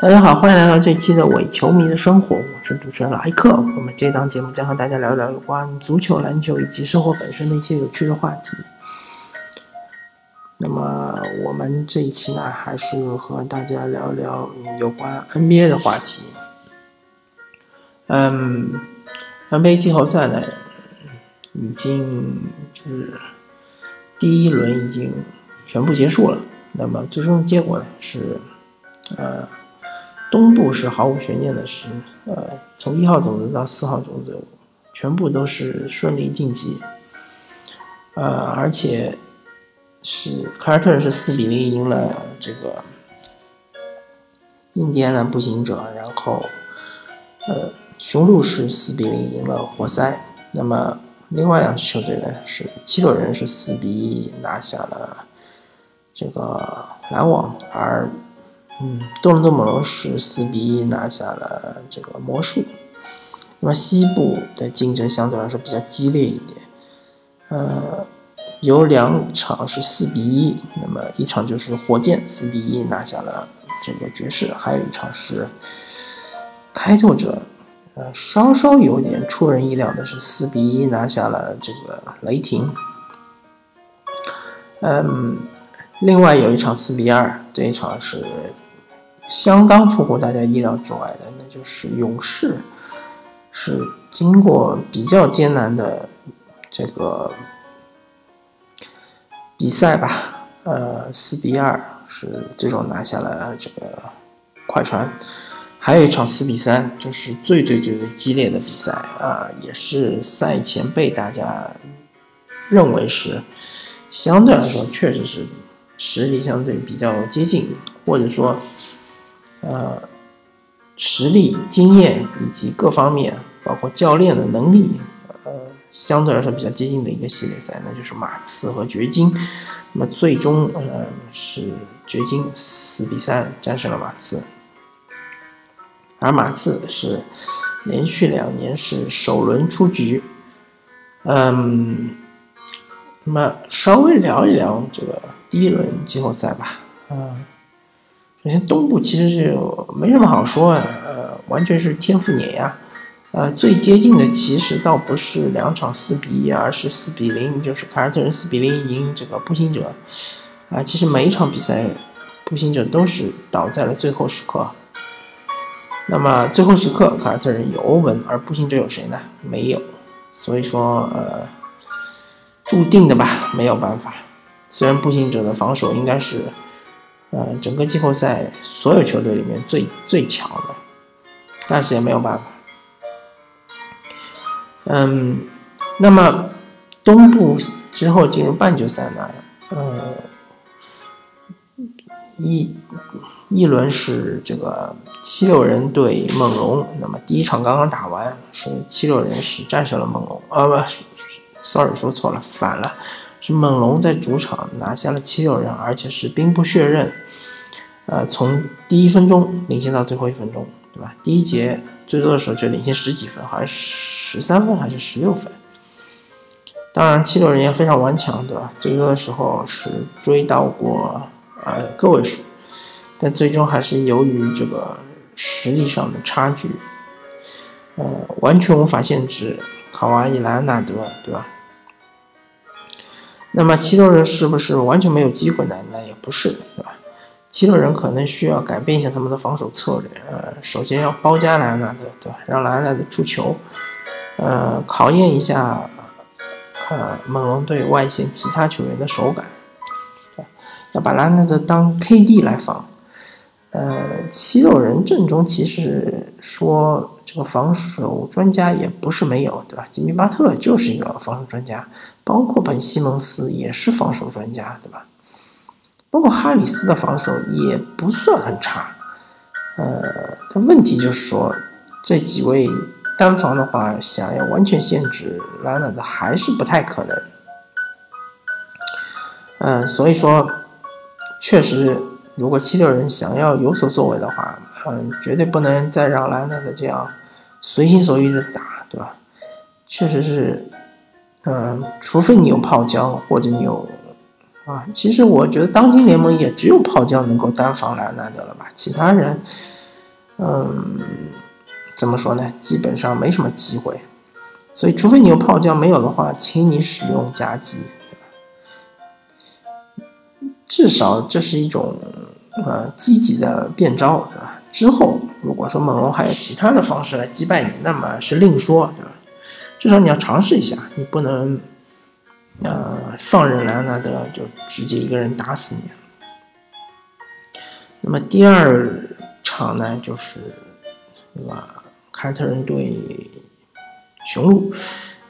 大家好，欢迎来到这期的伪球迷的生活，我是主持人莱克。我们这档节目将和大家聊聊有关足球、篮球以及生活本身的一些有趣的话题。那么我们这一期呢，还是和大家聊聊有关 NBA 的话题。嗯，NBA 季后赛呢，已经就是第一轮已经全部结束了。那么最终的结果呢是，呃。东部是毫无悬念的，是呃，从一号种子到四号种子，全部都是顺利晋级。呃，而且是凯尔特人是四比零赢了这个印第安纳步行者，然后呃，雄鹿是四比零赢了活塞。那么另外两支球队呢，是七六人是四比一拿下了这个篮网，而。嗯，多伦多猛龙是四比一拿下了这个魔术。那么西部的竞争相对来说比较激烈一点，呃，有两场是四比一，那么一场就是火箭四比一拿下了这个爵士，还有一场是开拓者，呃，稍稍有点出人意料的是四比一拿下了这个雷霆。嗯，另外有一场四比二，这一场是。相当出乎大家意料之外的，那就是勇士是经过比较艰难的这个比赛吧，呃，四比二是最终拿下了这个快船。还有一场四比三，就是最最最最激烈的比赛啊，也是赛前被大家认为是相对来说确实是实力相对比较接近，或者说。呃，实力、经验以及各方面，包括教练的能力，呃，相对来说比较接近的一个系列赛，那就是马刺和掘金。那么最终，呃，是掘金四比三战胜了马刺，而马刺是连续两年是首轮出局。嗯，那么稍微聊一聊这个第一轮季后赛吧。嗯。首先，东部其实是没什么好说的，呃，完全是天赋碾压。呃，最接近的其实倒不是两场四比一，而是四比零，就是凯尔特人四比零赢这个步行者。啊，其实每一场比赛，步行者都是倒在了最后时刻。那么最后时刻，凯尔特人有欧文，而步行者有谁呢？没有。所以说，呃，注定的吧，没有办法。虽然步行者的防守应该是。呃，整个季后赛所有球队里面最最强的，但是也没有办法。嗯，那么东部之后进入半决赛呢？呃，一一轮是这个七六人对猛龙，那么第一场刚刚打完，是七六人是战胜了猛龙，啊不，sorry 说错了，反了。是猛龙在主场拿下了七六人，而且是兵不血刃，呃，从第一分钟领先到最后一分钟，对吧？第一节最多的时候就领先十几分，好像十三分还是十六分。当然，七六人也非常顽强，对吧？最多的时候是追到过呃个位数，但最终还是由于这个实力上的差距，呃，完全无法限制卡瓦伊莱纳德，对吧？那么七六人是不是完全没有机会呢？那也不是，对吧？七六人可能需要改变一下他们的防守策略，呃，首先要包夹莱昂纳德，对吧？让莱昂纳德出球，呃，考验一下，呃，猛龙队外线其他球员的手感，对吧？要把莱昂纳德当 KD 来防。呃，七六人阵中其实说这个防守专家也不是没有，对吧？吉米巴特就是一个防守专家，包括本西蒙斯也是防守专家，对吧？包括哈里斯的防守也不算很差。呃，但问题就是说，这几位单防的话，想要完全限制拉纳的还是不太可能。嗯，所以说，确实。如果七六人想要有所作为的话，嗯，绝对不能再让兰纳德这样随心所欲的打，对吧？确实是，嗯，除非你有泡椒，或者你有啊，其实我觉得当今联盟也只有泡椒能够单防兰纳德了吧？其他人，嗯，怎么说呢？基本上没什么机会。所以，除非你有泡椒，没有的话，请你使用夹击，至少这是一种呃积极的变招，对吧？之后如果说猛龙还有其他的方式来击败你，那么是另说，对吧？至少你要尝试一下，你不能呃放任莱昂纳德就直接一个人打死你。那么第二场呢，就是对吧？凯尔特人对。雄鹿，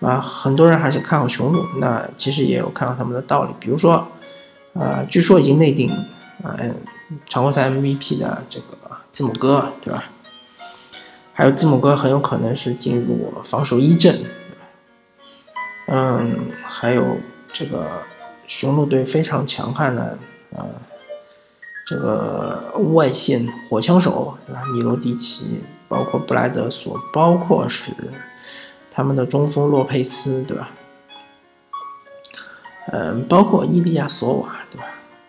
啊，很多人还是看好雄鹿。那其实也有看好他们的道理。比如说，啊，据说已经内定，啊，常规赛 MVP 的这个字母哥，对吧？还有字母哥很有可能是进入防守一阵。嗯，还有这个雄鹿队非常强悍的，啊，这个外线火枪手，对吧？米罗蒂奇，包括布莱德索，包括是。他们的中锋洛佩斯，对吧？嗯，包括伊利亚索瓦，对吧？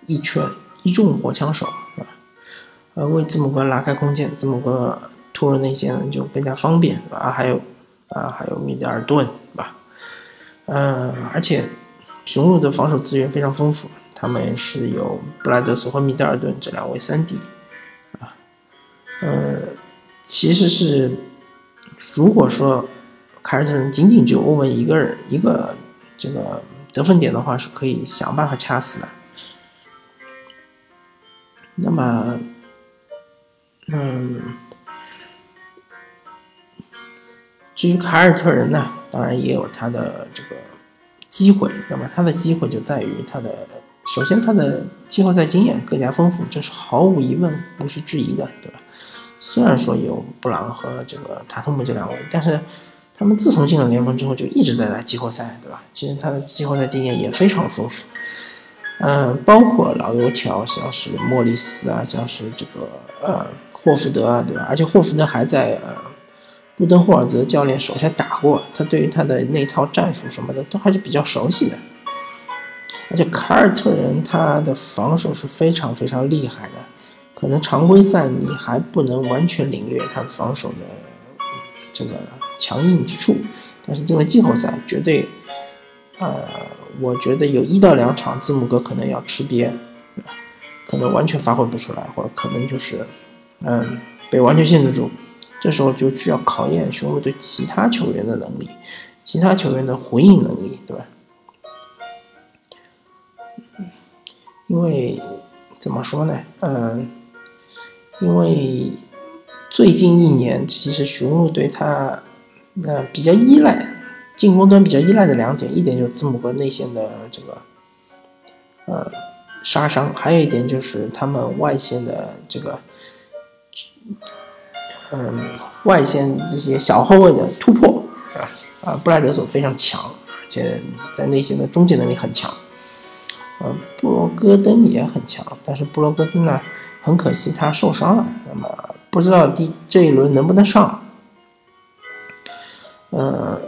一拳一众火枪手，是吧？呃，为字母哥拉开空间，字母哥突入内线就更加方便，是吧？还有啊，还有米德尔顿，对吧？嗯，而且雄鹿的防守资源非常丰富，他们是有布莱德索和米德尔顿这两位三 D，啊，呃，其实是如果说。凯尔特人仅仅就欧文一个人一个这个得分点的话，是可以想办法掐死的。那么，嗯，至于凯尔特人呢，当然也有他的这个机会。那么他的机会就在于他的，首先他的季后赛经验更加丰富，这是毫无疑问、不需质疑的，对吧？虽然说有布朗和这个塔图姆这两位，但是。他们自从进了联盟之后，就一直在打季后赛，对吧？其实他的季后赛经验也非常丰富，嗯，包括老油条，像是莫里斯啊，像是这个呃霍福德啊，对吧？而且霍福德还在呃布登霍尔泽教练手下打过，他对于他的那套战术什么的都还是比较熟悉的。而且凯尔特人他的防守是非常非常厉害的，可能常规赛你还不能完全领略他防守的这个。强硬之处，但是进了季后赛，绝对，呃，我觉得有一到两场字母哥可能要吃瘪，可能完全发挥不出来，或者可能就是，嗯，被完全限制住。这时候就需要考验雄鹿队其他球员的能力，其他球员的回应能力，对吧？因为怎么说呢？嗯，因为最近一年其实雄鹿队他。那比较依赖进攻端比较依赖的两点，一点就是字母哥内线的这个呃杀伤，还有一点就是他们外线的这个嗯外线这些小后卫的突破啊布莱德索非常强，而且在内线的终结能力很强，呃布罗戈登也很强，但是布罗戈登呢很可惜他受伤了，那么不知道第这一轮能不能上。呃，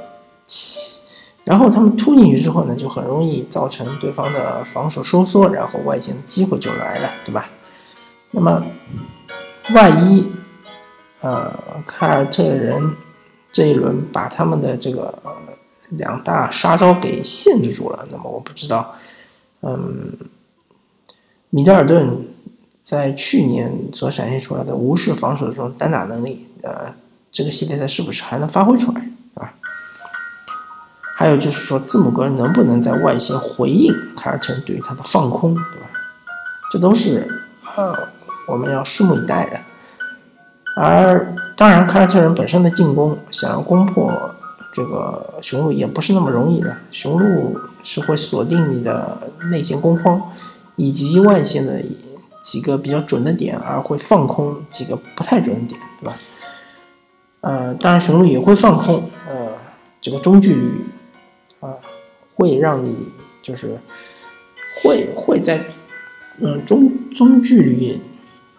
然后他们突进去之后呢，就很容易造成对方的防守收缩，然后外线的机会就来了，对吧？那么，万一呃凯尔特人这一轮把他们的这个两大杀招给限制住了，那么我不知道，嗯，米德尔顿在去年所展现出来的无视防守的这种单打能力，呃，这个系列赛是不是还能发挥出来？还有就是说，字母哥能不能在外线回应凯尔特人对于他的放空，对吧？这都是呃我们要拭目以待的。而当然，凯尔特人本身的进攻想要攻破这个雄鹿也不是那么容易的。雄鹿是会锁定你的内线攻荒以及外线的几个比较准的点，而会放空几个不太准的点，对吧？呃，当然雄鹿也会放空呃这个中距离。会让你就是会会在嗯中中距离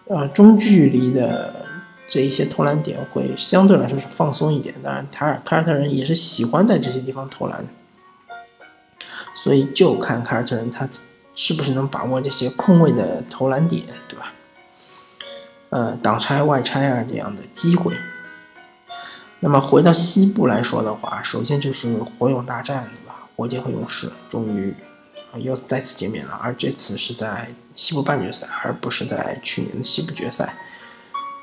啊中距离的这一些投篮点会相对来说是放松一点。当然，凯尔凯尔特人也是喜欢在这些地方投篮，所以就看凯尔特人他是不是能把握这些空位的投篮点，对吧？呃挡拆外拆啊这样的机会。那么回到西部来说的话，首先就是火勇大战，火箭和勇士终于又再次见面了，而这次是在西部半决赛，而不是在去年的西部决赛。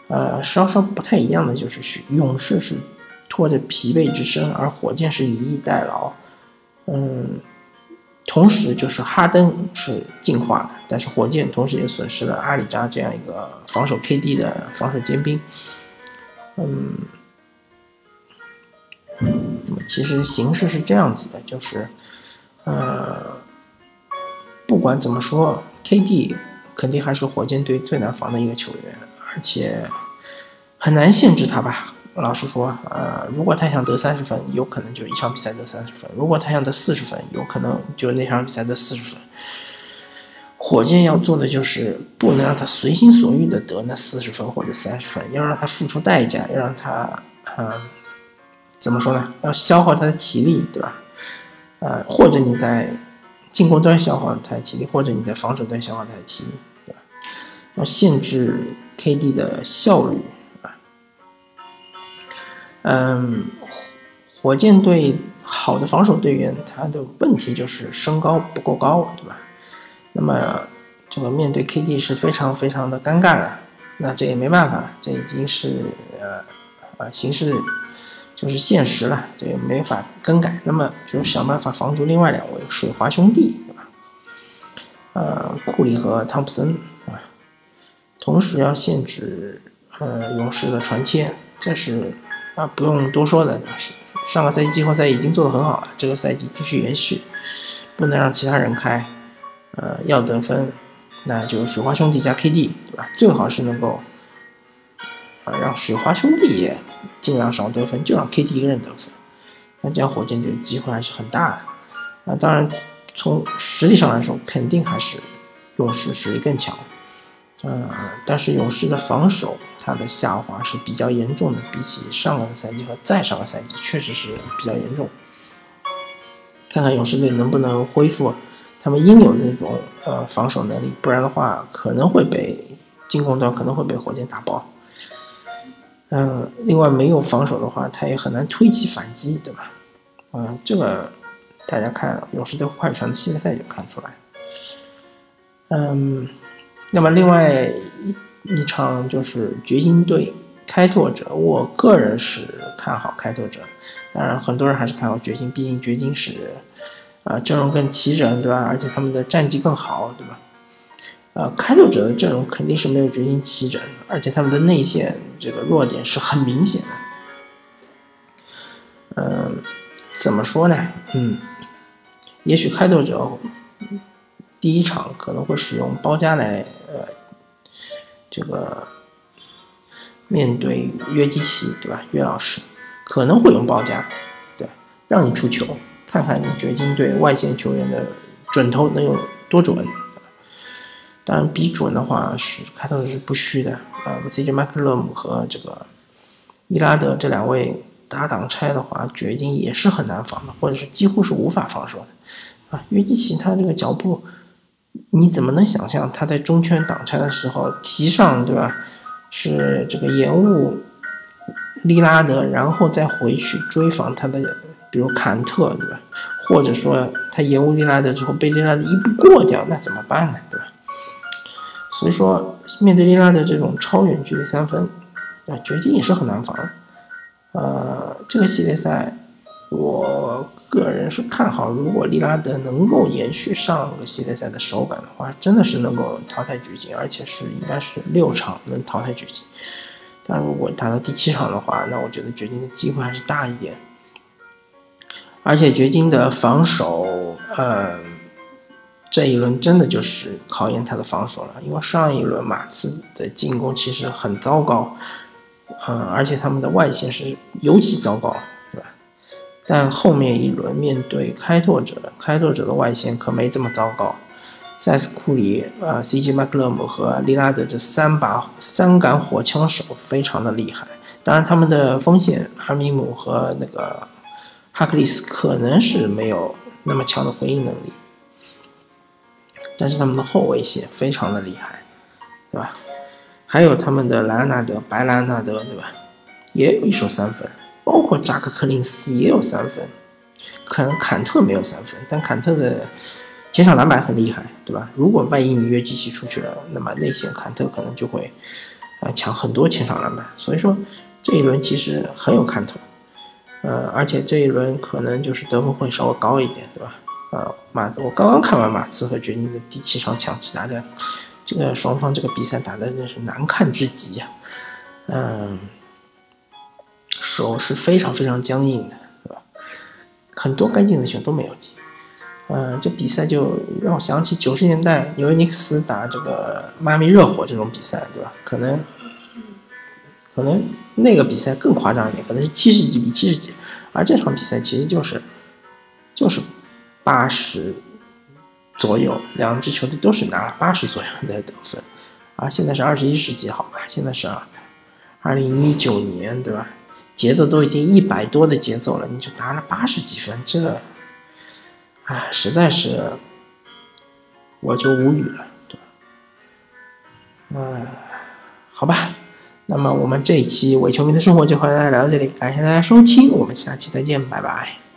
呃，稍稍不太一样的就是勇士是拖着疲惫之身，而火箭是以逸待劳。嗯，同时就是哈登是进化的，但是火箭同时也损失了阿里扎这样一个防守 KD 的防守尖兵。嗯。其实形势是这样子的，就是，呃，不管怎么说，KD 肯定还是火箭队最难防的一个球员，而且很难限制他吧。老实说，呃，如果他想得三十分，有可能就一场比赛得三十分；如果他想得四十分，有可能就那场比赛得四十分。火箭要做的就是不能让他随心所欲的得那四十分或者三十分，要让他付出代价，要让他，嗯。怎么说呢？要消耗他的体力，对吧？呃，或者你在进攻端消耗他的体力，或者你在防守端消耗他的体力，对吧？要限制 KD 的效率啊。嗯，火箭队好的防守队员，他的问题就是身高不够高，对吧？那么这个面对 KD 是非常非常的尴尬的。那这也没办法，这已经是呃呃形势。就是现实了，这也没法更改。那么就想办法防住另外两位水花兄弟，对吧？呃，库里和汤普森，啊，同时要限制呃勇士的传切，这是啊不用多说的。上个赛季季后赛已经做得很好了，这个赛季必须延续，不能让其他人开。呃，要得分，那就水花兄弟加 KD，对吧？最好是能够啊让水花兄弟也。尽量少得分，就让 KD 一个人得分，那这样火箭队机会还是很大的。啊，当然从实力上来说，肯定还是勇士实力更强。嗯，但是勇士的防守它的下滑是比较严重的，比起上个赛季和再上个赛季，确实是比较严重。看看勇士队能不能恢复他们应有的那种呃防守能力，不然的话可能会被进攻端可能会被火箭打爆。嗯，另外没有防守的话，他也很难推起反击，对吧？嗯，这个大家看勇士队快船的系列赛就看出来。嗯，那么另外一一场就是掘金队开拓者，我个人是看好开拓者，当然很多人还是看好掘金，毕竟掘金是啊阵容更齐整，对吧？而且他们的战绩更好，对吧？呃，开拓者的阵容肯定是没有掘金齐整，而且他们的内线这个弱点是很明显的。嗯，怎么说呢？嗯，也许开拓者第一场可能会使用包夹来，呃，这个面对约基奇，对吧？约老师可能会用包夹，对，让你出球，看看你掘金队外线球员的准头能有多准。当然，比准的话是开头是不虚的啊。CJ 麦克勒姆和这个伊拉德这两位打挡拆的话，掘金也是很难防的，或者是几乎是无法防守的啊。约基奇他这个脚步，你怎么能想象他在中圈挡拆的时候提上对吧？是这个延误利拉德，然后再回去追防他的，比如坎特对吧？或者说他延误利拉德之后被利拉德一步过掉，那怎么办呢？对吧？所以说，面对利拉德这种超远距离三分，啊，掘金也是很难防。呃，这个系列赛，我个人是看好，如果利拉德能够延续上个系列赛的手感的话，真的是能够淘汰掘金，而且是应该是六场能淘汰掘金。但如果打到第七场的话，那我觉得掘金的机会还是大一点。而且掘金的防守，呃。这一轮真的就是考验他的防守了，因为上一轮马刺的进攻其实很糟糕，嗯，而且他们的外线是尤其糟糕，对吧？但后面一轮面对开拓者，开拓者的外线可没这么糟糕，塞斯库里、呃，CJ 麦克勒姆和利拉德这三把三杆火枪手非常的厉害，当然他们的锋线阿米姆和那个哈克利斯可能是没有那么强的回应能力。但是他们的后卫线非常的厉害，对吧？还有他们的莱昂纳德、白莱昂纳德，对吧？也有一手三分，包括扎克·克林斯也有三分，可能坎特没有三分，但坎特的前场篮板很厉害，对吧？如果万一你约基奇出去了，那么内线坎特可能就会啊抢很多前场篮板，所以说这一轮其实很有看头，呃，而且这一轮可能就是得分会稍微高一点，对吧？呃，马，我刚刚看完马刺和掘金的第七场抢七打的，这个双方这个比赛打的真是难看至极啊，嗯。手是非常非常僵硬的，对吧？很多干净的球都没有进，嗯，这比赛就让我想起九十年代纽约尼克斯打这个迈阿密热火这种比赛，对吧？可能，可能那个比赛更夸张一点，可能是七十几比七十几，而这场比赛其实就是，就是八十左右，两支球队都是拿了八十左右的得分，而现在是二十一世纪，好吧？现在是二零一九年，对吧？节奏都已经一百多的节奏了，你就拿了八十几分，这，哎，实在是，我就无语了，对吧？嗯，好吧，那么我们这一期伪球迷的生活就和大家聊到这里，感谢大家收听，我们下期再见，拜拜。